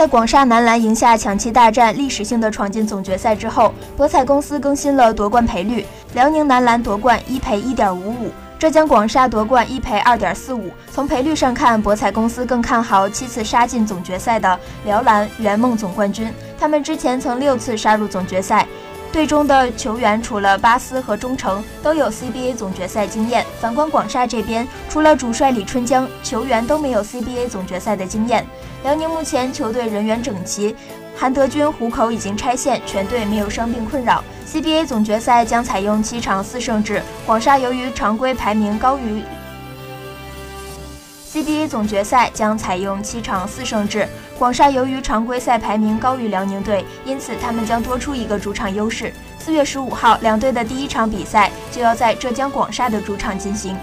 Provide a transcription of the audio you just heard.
在广厦男篮赢下抢七大战，历史性的闯进总决赛之后，博彩公司更新了夺冠赔率。辽宁男篮夺冠一赔一点五五，浙江广厦夺冠一赔二点四五。从赔率上看，博彩公司更看好七次杀进总决赛的辽篮圆梦总冠军，他们之前曾六次杀入总决赛。队中的球员除了巴斯和忠诚都有 CBA 总决赛经验，反观广厦这边，除了主帅李春江，球员都没有 CBA 总决赛的经验。辽宁目前球队人员整齐，韩德君虎口已经拆线，全队没有伤病困扰。CBA 总决赛将采用七场四胜制，广厦由于常规排名高于。CBA 总决赛将采用七场四胜制，广厦由于常规赛排名高于辽宁队，因此他们将多出一个主场优势。四月十五号，两队的第一场比赛就要在浙江广厦的主场进行。